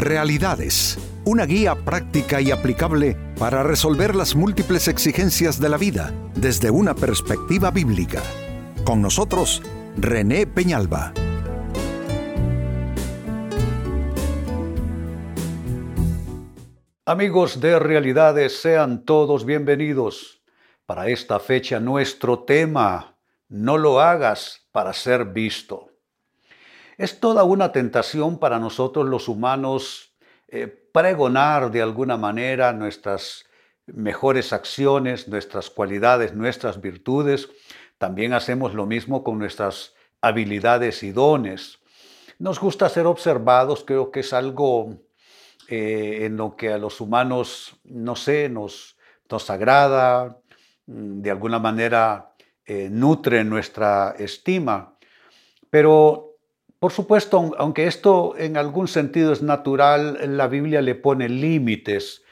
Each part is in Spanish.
Realidades, una guía práctica y aplicable para resolver las múltiples exigencias de la vida desde una perspectiva bíblica. Con nosotros, René Peñalba. Amigos de Realidades, sean todos bienvenidos. Para esta fecha nuestro tema, no lo hagas para ser visto. Es toda una tentación para nosotros los humanos eh, pregonar de alguna manera nuestras mejores acciones, nuestras cualidades, nuestras virtudes. También hacemos lo mismo con nuestras habilidades y dones. Nos gusta ser observados, creo que es algo eh, en lo que a los humanos, no sé, nos, nos agrada, mm, de alguna manera eh, nutre nuestra estima. Pero por supuesto, aunque esto en algún sentido es natural, la Biblia le pone límites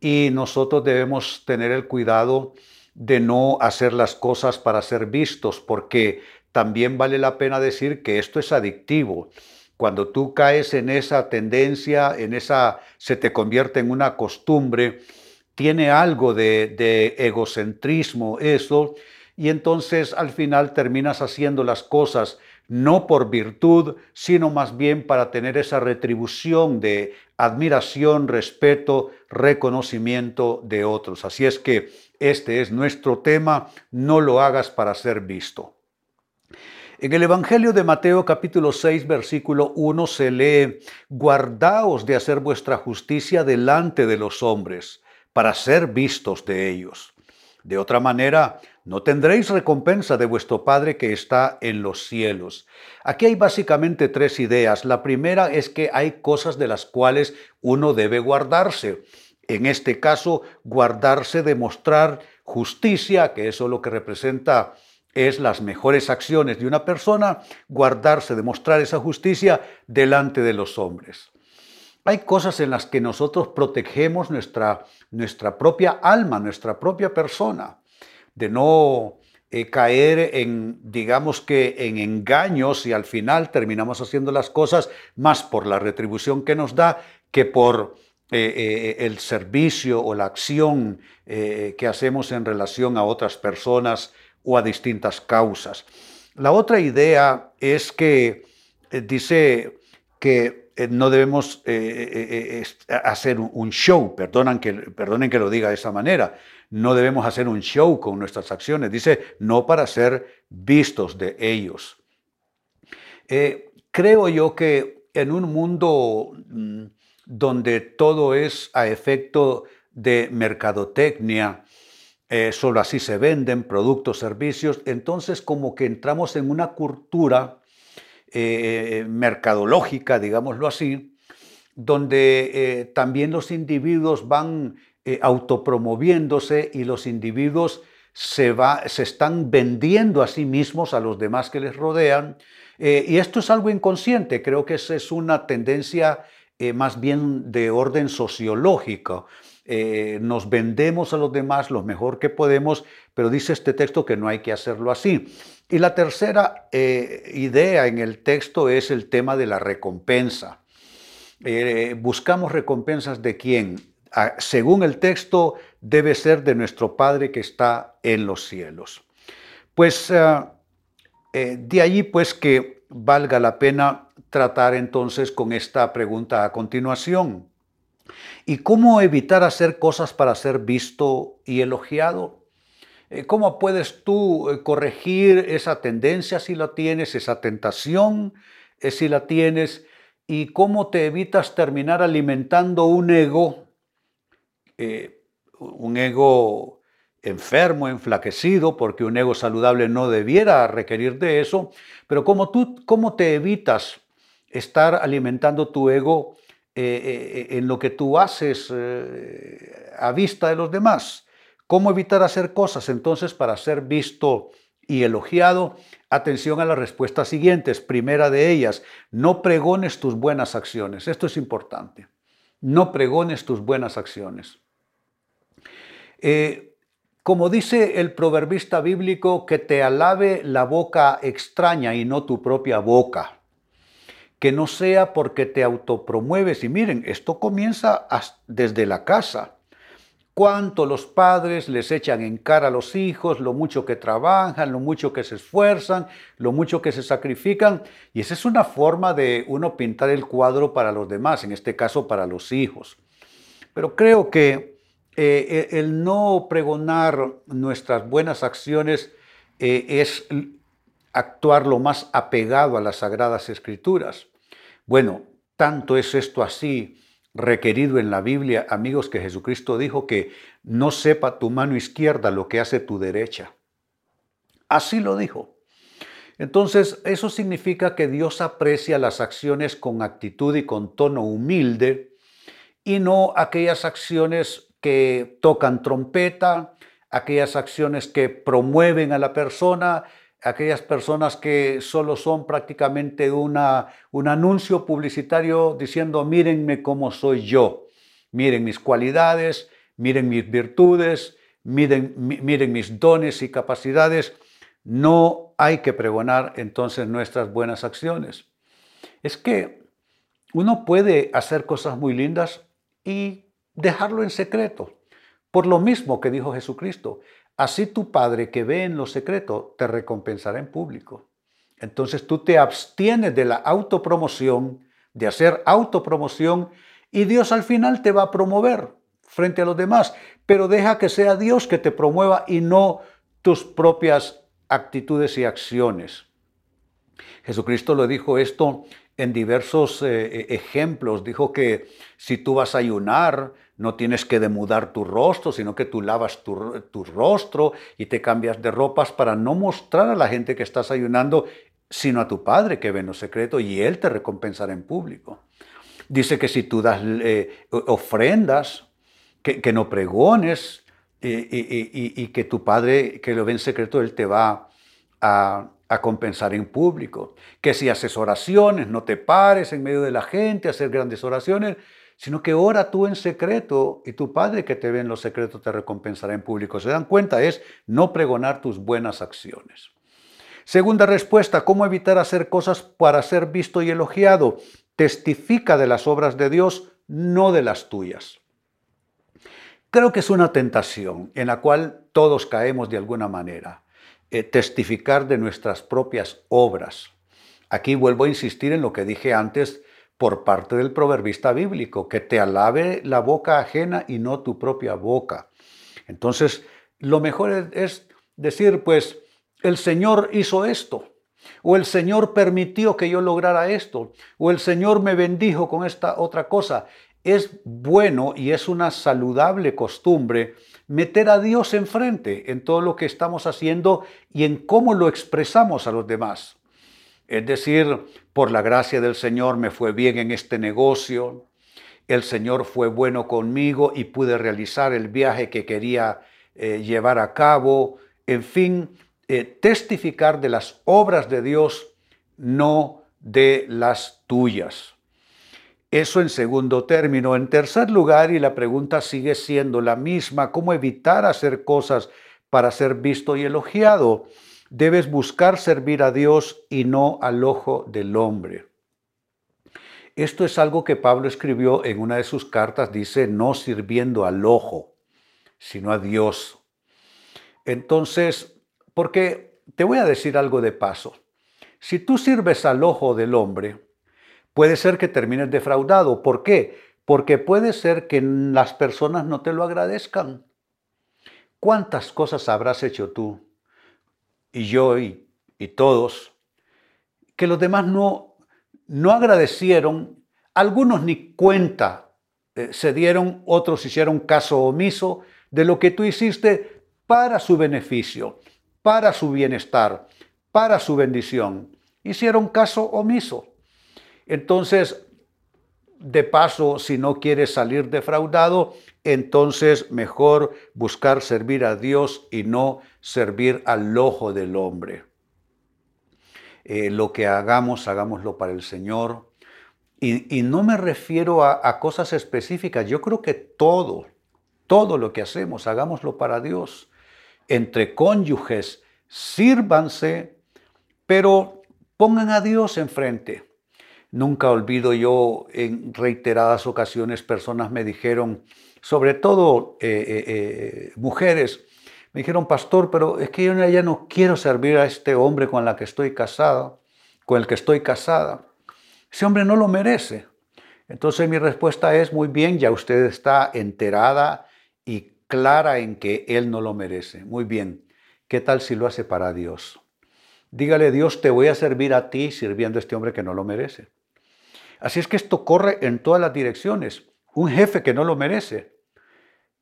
y nosotros debemos tener el cuidado de no hacer las cosas para ser vistos, porque también vale la pena decir que esto es adictivo. Cuando tú caes en esa tendencia, en esa, se te convierte en una costumbre, tiene algo de, de egocentrismo eso, y entonces al final terminas haciendo las cosas no por virtud, sino más bien para tener esa retribución de admiración, respeto, reconocimiento de otros. Así es que este es nuestro tema, no lo hagas para ser visto. En el Evangelio de Mateo capítulo 6 versículo 1 se lee, guardaos de hacer vuestra justicia delante de los hombres, para ser vistos de ellos. De otra manera, no tendréis recompensa de vuestro Padre que está en los cielos. Aquí hay básicamente tres ideas. La primera es que hay cosas de las cuales uno debe guardarse. En este caso, guardarse de mostrar justicia, que eso lo que representa es las mejores acciones de una persona, guardarse de mostrar esa justicia delante de los hombres. Hay cosas en las que nosotros protegemos nuestra, nuestra propia alma, nuestra propia persona de no eh, caer en, digamos que, en engaños y al final terminamos haciendo las cosas más por la retribución que nos da que por eh, eh, el servicio o la acción que hacemos en relación a otras personas o a distintas causas. La otra idea es que dice que no debemos hacer un show, perdonan que, perdonen que lo diga de esa manera, no debemos hacer un show con nuestras acciones. Dice, no para ser vistos de ellos. Eh, creo yo que en un mundo mm, donde todo es a efecto de mercadotecnia, eh, solo así se venden productos, servicios, entonces como que entramos en una cultura eh, mercadológica, digámoslo así, donde también los individuos van eh, autopromoviéndose y los individuos se, va, se están vendiendo a sí mismos, a los demás que les rodean. Eh, y esto es algo inconsciente, creo que esa es una tendencia eh, más bien de orden sociológico. nos vendemos a los demás lo mejor que podemos, pero dice este texto que no hay que hacerlo así. Y la tercera idea en el texto es el tema de la recompensa. buscamos recompensas de quién? Según el texto, debe ser de nuestro Padre que está en los cielos. Pues eh, eh, de allí pues que valga la pena tratar entonces con esta pregunta a continuación. ¿Y cómo evitar hacer cosas para ser visto y elogiado? Eh, ¿Cómo puedes tú corregir esa tendencia si la tienes, esa tentación si la tienes? ¿Y cómo te evitas terminar alimentando un ego eh, un ego enfermo, enflaquecido, porque un ego saludable no debiera requerir de eso, pero como tú, ¿cómo te evitas estar alimentando tu ego eh, eh, en lo que tú haces a vista de los demás? ¿Cómo evitar hacer cosas entonces para ser visto y elogiado? Atención a las respuestas siguientes. Primera de ellas, no pregones tus buenas acciones. Esto es importante. No pregones tus buenas acciones. Eh, como dice el proverbista bíblico, que te alabe la boca extraña y no tu propia boca. que no sea porque te autopromueves. Y miren, esto comienza desde la casa. Cuánto los padres les echan en cara a los hijos, lo mucho que trabajan, lo mucho que se esfuerzan, lo mucho que se sacrifican. Y esa es una forma de uno pintar el cuadro para los demás, en este caso para los hijos. Pero creo que eh, el no pregonar nuestras buenas acciones eh, es actuar lo más apegado a las sagradas escrituras. Bueno, tanto es esto así requerido en la Biblia, amigos, que Jesucristo dijo que no sepa tu mano izquierda lo que hace tu derecha. Así lo dijo. Entonces, eso significa que Dios aprecia las acciones con actitud y con tono humilde y no aquellas acciones que tocan trompeta, aquellas acciones que promueven a la persona, aquellas personas que solo son prácticamente una, un anuncio publicitario diciendo, mírenme cómo soy yo, miren mis cualidades, miren mis virtudes, miren, miren mis dones y capacidades. No hay que pregonar entonces nuestras buenas acciones. Es que uno puede hacer cosas muy lindas y dejarlo en secreto. Por lo mismo que dijo Jesucristo, así tu Padre que ve en lo secreto te recompensará en público. Entonces tú te abstienes de la autopromoción, de hacer autopromoción, y Dios al final te va a promover frente a los demás, pero deja que sea Dios que te promueva y no tus propias actitudes y acciones. Jesucristo lo dijo esto en diversos eh, eh, ejemplos. Dijo que si tú vas a ayunar, no tienes que demudar tu rostro, sino que tú lavas tu, tu, rostro y te cambias de ropas para no mostrar a la gente que estás ayunando, sino a tu Padre que ve en lo secreto y Él te recompensará en público. Dice que si tú das eh, ofrendas, que, no pregones y, y, que tu Padre que lo ve en secreto, Él te va a, a compensar en público. Que si haces oraciones, no te pares en medio de la gente hacer grandes oraciones, sino que ora tú en secreto y tu Padre que te ve en los secretos te recompensará en público. ¿Se dan cuenta? Es no pregonar tus buenas acciones. Segunda respuesta, ¿cómo evitar hacer cosas para ser visto y elogiado? Testifica de las obras de Dios, no de las tuyas. Creo que es una tentación en la cual todos caemos de alguna manera. Eh, testificar de nuestras propias obras. Aquí vuelvo a insistir en lo que dije antes por parte del proverbista bíblico, que te alabe la boca ajena y no tu propia boca. Entonces, lo mejor es decir, pues, el Señor hizo esto, o el Señor permitió que yo lograra esto, o el Señor me bendijo con esta otra cosa. Es bueno y es una saludable costumbre meter a Dios enfrente en todo lo que estamos haciendo y en cómo lo expresamos a los demás. Es decir, por la gracia del Señor me fue bien en este negocio, el Señor fue bueno conmigo y pude realizar el viaje que quería eh, llevar a cabo, en fin, eh, testificar de las obras de Dios, no de las tuyas. Eso en segundo término. En tercer lugar, y la pregunta sigue siendo la misma, ¿cómo evitar hacer cosas para ser visto y elogiado? Debes buscar servir a Dios y no al ojo del hombre. Esto es algo que Pablo escribió en una de sus cartas, dice, no sirviendo al ojo, sino a Dios. Entonces, porque te voy a decir algo de paso. Si tú sirves al ojo del hombre, puede ser que termines defraudado. ¿Por qué? Porque puede ser que las personas no te lo agradezcan. ¿Cuántas cosas habrás hecho tú y yo y, todos que los demás no, no agradecieron? Algunos ni cuenta eh, se dieron, otros hicieron caso omiso de lo que tú hiciste para su beneficio, para su bienestar, para su bendición. Hicieron caso omiso. Entonces, de paso, si no quieres salir defraudado, entonces mejor buscar servir a Dios y no servir al ojo del hombre. Eh, lo que hagamos, hagámoslo para el Señor. Y, no me refiero a, a, cosas específicas, yo creo que todo, todo lo que hacemos, hagámoslo para Dios. Entre cónyuges, sírvanse, pero pongan a Dios enfrente Nunca olvido yo en reiteradas ocasiones personas me dijeron, sobre todo eh, eh, eh, mujeres, me dijeron, pastor, pero es que yo ya no quiero servir a este hombre con la que estoy casada, con el que estoy casada. Ese hombre no lo merece. Entonces mi respuesta es, muy bien, ya usted está enterada y clara en que él no lo merece. Muy bien, ¿qué tal si lo hace para Dios? Dígale, Dios, te voy a servir a ti sirviendo a este hombre que no lo merece. Así es que esto corre en todas las direcciones. Un jefe que no lo merece.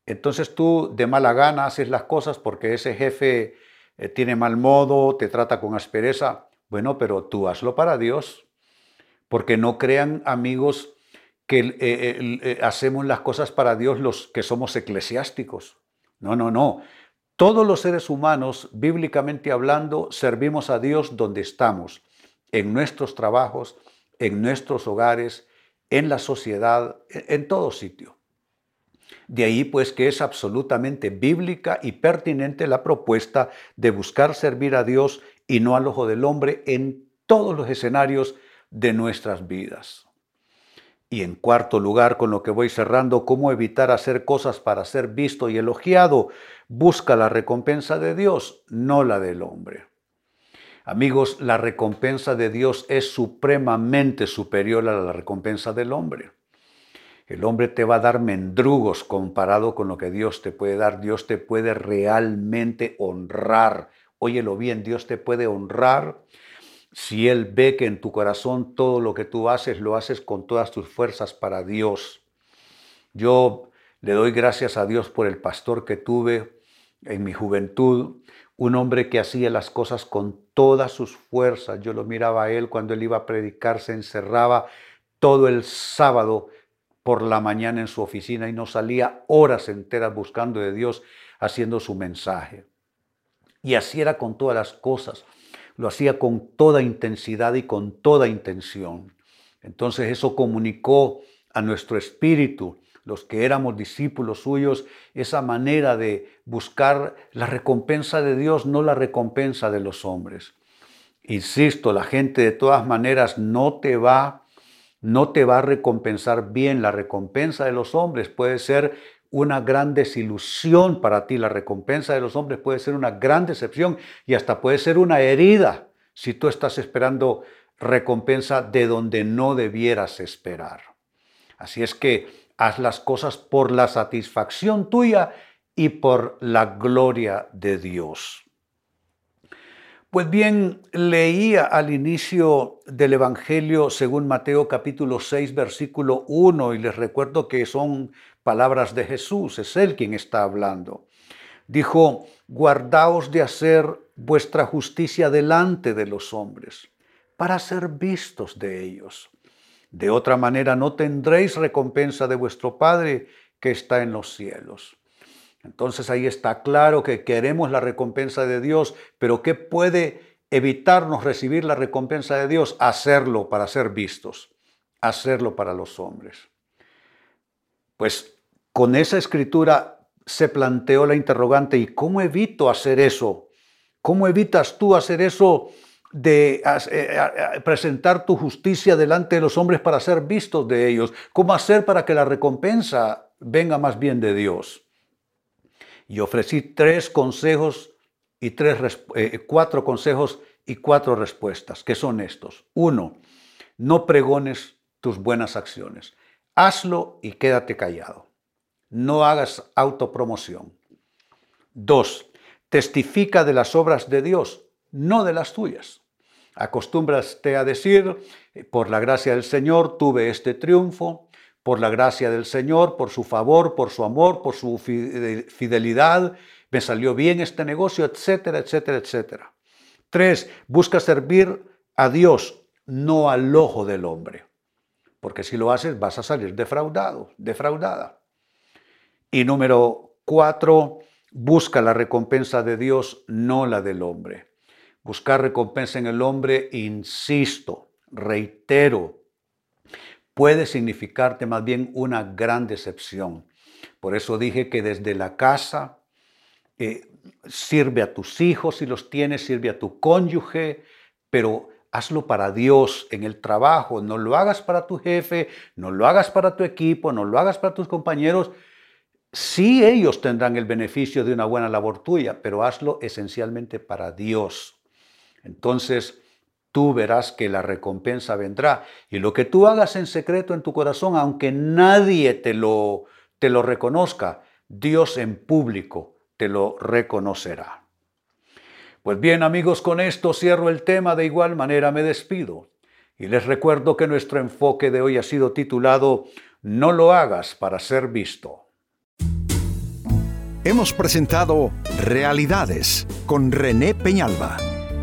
Entonces tú de mala gana haces las cosas porque ese jefe eh, tiene mal modo, te trata con aspereza. Bueno, pero tú hazlo para Dios. Porque no crean amigos que eh, eh, hacemos las cosas para Dios los que somos eclesiásticos. No, no, no. Todos los seres humanos, bíblicamente hablando, servimos a Dios donde estamos, en nuestros trabajos, en nuestros hogares, en la sociedad, en todo sitio. De ahí pues que es absolutamente bíblica y pertinente la propuesta de buscar servir a Dios y no al ojo del hombre en todos los escenarios de nuestras vidas. Y en cuarto lugar, con lo que voy cerrando, cómo evitar hacer cosas para ser visto y elogiado. Busca la recompensa de Dios, no la del hombre. Amigos, la recompensa de Dios es supremamente superior a la recompensa del hombre. El hombre te va a dar mendrugos comparado con lo que Dios te puede dar. Dios te puede realmente honrar. Óyelo bien, Dios te puede honrar si Él ve que en tu corazón todo lo que tú haces lo haces con todas tus fuerzas para Dios. Yo le doy gracias a Dios por el pastor que tuve en mi juventud, un hombre que hacía las cosas con todas sus fuerzas. Yo lo miraba a él cuando él iba a predicar, se encerraba todo el sábado por la mañana en su oficina y no salía horas enteras buscando de Dios, haciendo su mensaje. Y así era con todas las cosas. Lo hacía con toda intensidad y con toda intención. Entonces eso comunicó a nuestro espíritu los que éramos discípulos suyos, esa manera de buscar la recompensa de Dios, no la recompensa de los hombres. Insisto, la gente de todas maneras no te va no te va a recompensar bien. La recompensa de los hombres puede ser una gran desilusión para ti. La recompensa de los hombres puede ser una gran decepción y hasta puede ser una herida si tú estás esperando recompensa de donde no debieras esperar. Así es que Haz las cosas por la satisfacción tuya y por la gloria de Dios. Pues bien, leía al inicio del Evangelio según Mateo capítulo 6 versículo 1 y les recuerdo que son palabras de Jesús, es Él quien está hablando. Dijo, guardaos de hacer vuestra justicia delante de los hombres, para ser vistos de ellos. De otra manera no tendréis recompensa de vuestro Padre que está en los cielos. Entonces ahí está claro que queremos la recompensa de Dios, pero ¿qué puede evitarnos recibir la recompensa de Dios? Hacerlo para ser vistos, hacerlo para los hombres. Pues con esa escritura se planteó la interrogante, ¿y cómo evito hacer eso? ¿Cómo evitas tú hacer eso de eh, presentar tu justicia delante de los hombres para ser vistos de ellos. ¿Cómo hacer para que la recompensa venga más bien de Dios? Y ofrecí tres consejos y tres, eh, cuatro consejos y cuatro respuestas, que son estos. Uno, no pregones tus buenas acciones. Hazlo y quédate callado. No hagas autopromoción. Dos, testifica de las obras de Dios no de las tuyas. Acostúmbraste a decir, por la gracia del Señor tuve este triunfo, por la gracia del Señor, por su favor, por su amor, por su fidelidad, me salió bien este negocio, etcétera, etcétera, etcétera. Tres, busca servir a Dios, no al ojo del hombre. Porque si lo haces vas a salir defraudado, defraudada. Y número cuatro, busca la recompensa de Dios, no la del hombre. Buscar recompensa en el hombre, insisto, reitero, puede significarte más bien una gran decepción. Por eso dije que desde la casa eh, sirve a tus hijos si los tienes, sirve a tu cónyuge, pero hazlo para Dios en el trabajo, no lo hagas para tu jefe, no lo hagas para tu equipo, no lo hagas para tus compañeros. Sí ellos tendrán el beneficio de una buena labor tuya, pero hazlo esencialmente para Dios. Entonces, tú verás que la recompensa vendrá. Y lo que tú hagas en secreto en tu corazón, aunque nadie te lo, te lo reconozca, Dios en público te lo reconocerá. Pues bien amigos, con esto cierro el tema, de igual manera me despido. Y les recuerdo que nuestro enfoque de hoy ha sido titulado No lo hagas para ser visto. Hemos presentado Realidades con René Peñalba.